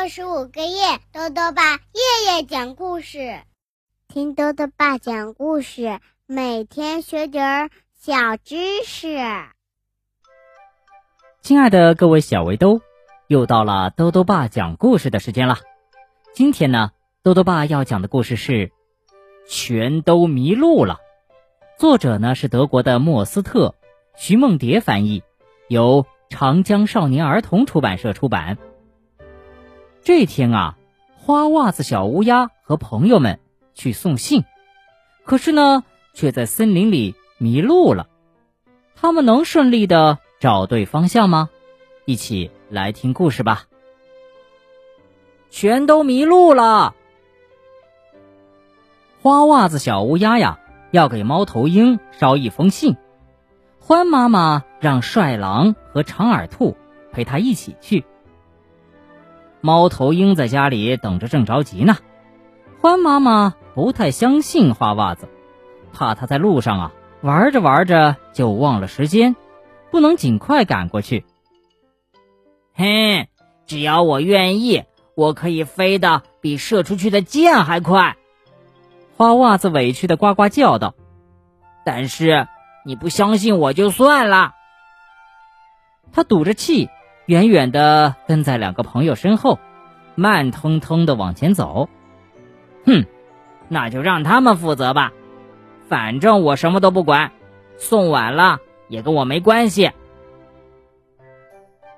六十五个夜，豆豆爸夜夜讲故事，听豆豆爸讲故事，每天学点儿小知识。亲爱的各位小围兜，又到了豆豆爸讲故事的时间了。今天呢，豆豆爸要讲的故事是《全都迷路了》，作者呢是德国的莫斯特，徐梦蝶翻译，由长江少年儿童出版社出版。这天啊，花袜子小乌鸦和朋友们去送信，可是呢，却在森林里迷路了。他们能顺利的找对方向吗？一起来听故事吧。全都迷路了。花袜子小乌鸦呀，要给猫头鹰捎一封信。欢妈妈让帅狼和长耳兔陪他一起去。猫头鹰在家里等着，正着急呢。欢妈妈不太相信花袜子，怕他在路上啊玩着玩着就忘了时间，不能尽快赶过去。嘿，只要我愿意，我可以飞得比射出去的箭还快。花袜子委屈的呱呱叫道：“但是你不相信我就算了。”他赌着气。远远的跟在两个朋友身后，慢腾腾的往前走。哼，那就让他们负责吧，反正我什么都不管，送晚了也跟我没关系。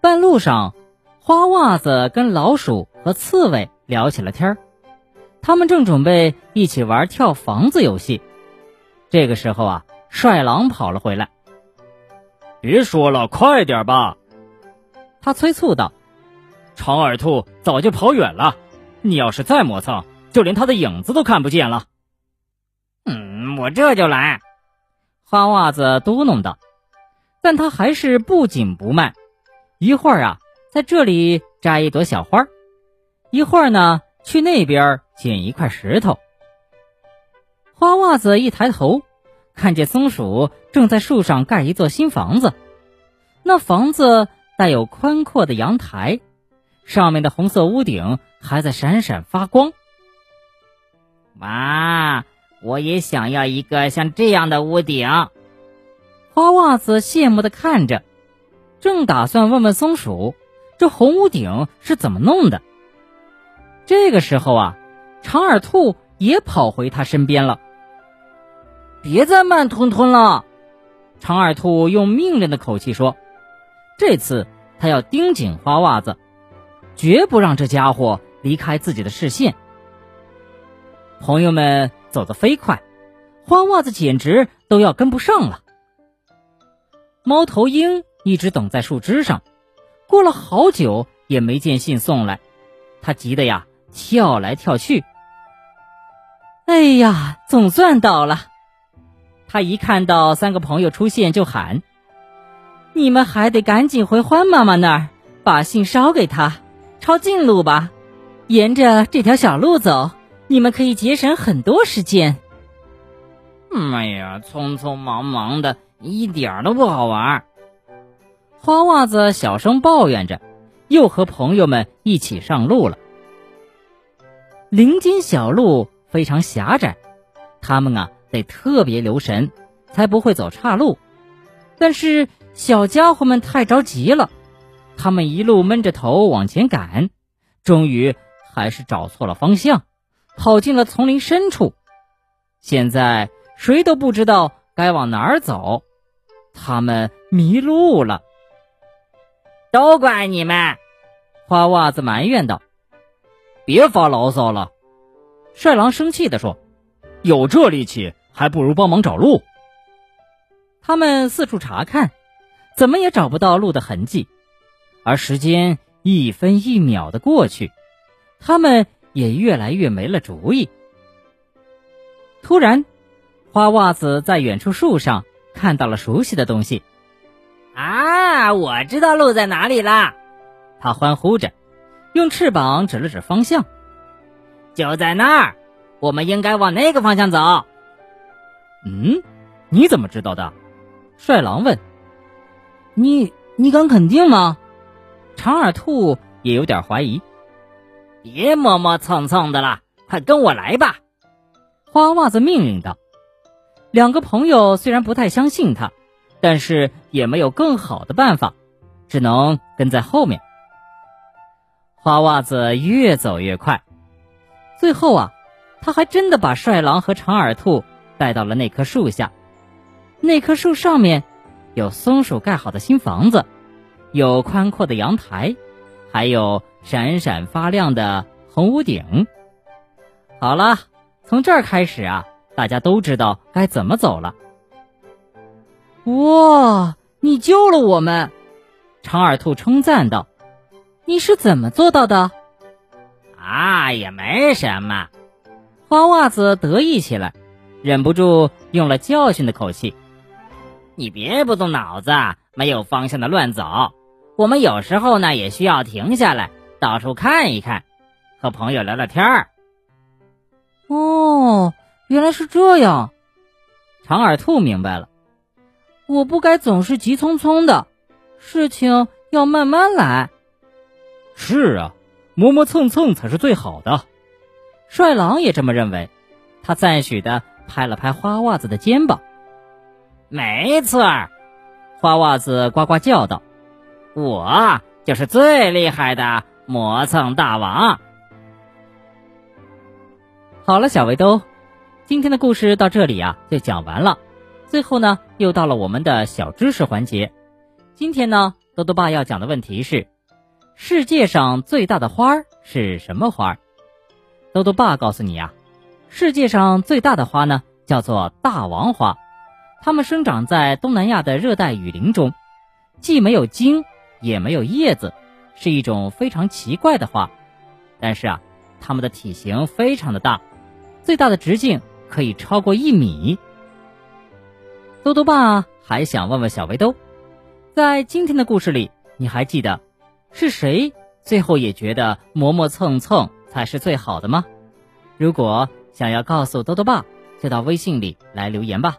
半路上，花袜子跟老鼠和刺猬聊起了天儿，他们正准备一起玩跳房子游戏。这个时候啊，帅狼跑了回来，别说了，快点吧。他催促道：“长耳兔早就跑远了，你要是再磨蹭，就连它的影子都看不见了。”“嗯，我这就来。”花袜子嘟哝道，但他还是不紧不慢。一会儿啊，在这里摘一朵小花，一会儿呢，去那边捡一块石头。花袜子一抬头，看见松鼠正在树上盖一座新房子，那房子。带有宽阔的阳台，上面的红色屋顶还在闪闪发光。哇，我也想要一个像这样的屋顶。花袜子羡慕的看着，正打算问问松鼠，这红屋顶是怎么弄的。这个时候啊，长耳兔也跑回他身边了。别再慢吞吞了，长耳兔用命令的口气说。这次他要盯紧花袜子，绝不让这家伙离开自己的视线。朋友们走得飞快，花袜子简直都要跟不上了。猫头鹰一直等在树枝上，过了好久也没见信送来，他急得呀跳来跳去。哎呀，总算到了！他一看到三个朋友出现就喊。你们还得赶紧回欢妈妈那儿，把信捎给她，抄近路吧，沿着这条小路走，你们可以节省很多时间。哎呀，匆匆忙忙的，一点都不好玩。花袜子小声抱怨着，又和朋友们一起上路了。林间小路非常狭窄，他们啊得特别留神，才不会走岔路。但是。小家伙们太着急了，他们一路闷着头往前赶，终于还是找错了方向，跑进了丛林深处。现在谁都不知道该往哪儿走，他们迷路了。都怪你们！花袜子埋怨道。别发牢骚了，帅狼生气地说：“有这力气，还不如帮忙找路。”他们四处查看。怎么也找不到路的痕迹，而时间一分一秒的过去，他们也越来越没了主意。突然，花袜子在远处树上看到了熟悉的东西。啊，我知道路在哪里了！他欢呼着，用翅膀指了指方向，就在那儿，我们应该往那个方向走。嗯，你怎么知道的？帅狼问。你你敢肯定吗？长耳兔也有点怀疑。别磨磨蹭蹭的了，快跟我来吧！花袜子命令道。两个朋友虽然不太相信他，但是也没有更好的办法，只能跟在后面。花袜子越走越快，最后啊，他还真的把帅狼和长耳兔带到了那棵树下。那棵树上面有松鼠盖好的新房子，有宽阔的阳台，还有闪闪发亮的红屋顶。好了，从这儿开始啊。大家都知道该怎么走了。哇，你救了我们！长耳兔称赞道：“你是怎么做到的？”啊，也没什么。花袜子得意起来，忍不住用了教训的口气：“你别不动脑子，没有方向的乱走。我们有时候呢，也需要停下来，到处看一看，和朋友聊聊天儿。”哦。原来是这样，长耳兔明白了。我不该总是急匆匆的，事情要慢慢来。是啊，磨磨蹭蹭才是最好的。帅狼也这么认为，他赞许的拍了拍花袜子的肩膀。没错，花袜子呱呱叫道：“我就是最厉害的磨蹭大王。”好了，小围兜。今天的故事到这里啊就讲完了，最后呢又到了我们的小知识环节。今天呢，多多爸要讲的问题是：世界上最大的花是什么花？多多爸告诉你啊，世界上最大的花呢叫做大王花，它们生长在东南亚的热带雨林中，既没有茎也没有叶子，是一种非常奇怪的花。但是啊，它们的体型非常的大，最大的直径。可以超过一米。兜兜爸还想问问小围兜，在今天的故事里，你还记得是谁最后也觉得磨磨蹭蹭才是最好的吗？如果想要告诉兜兜爸，就到微信里来留言吧。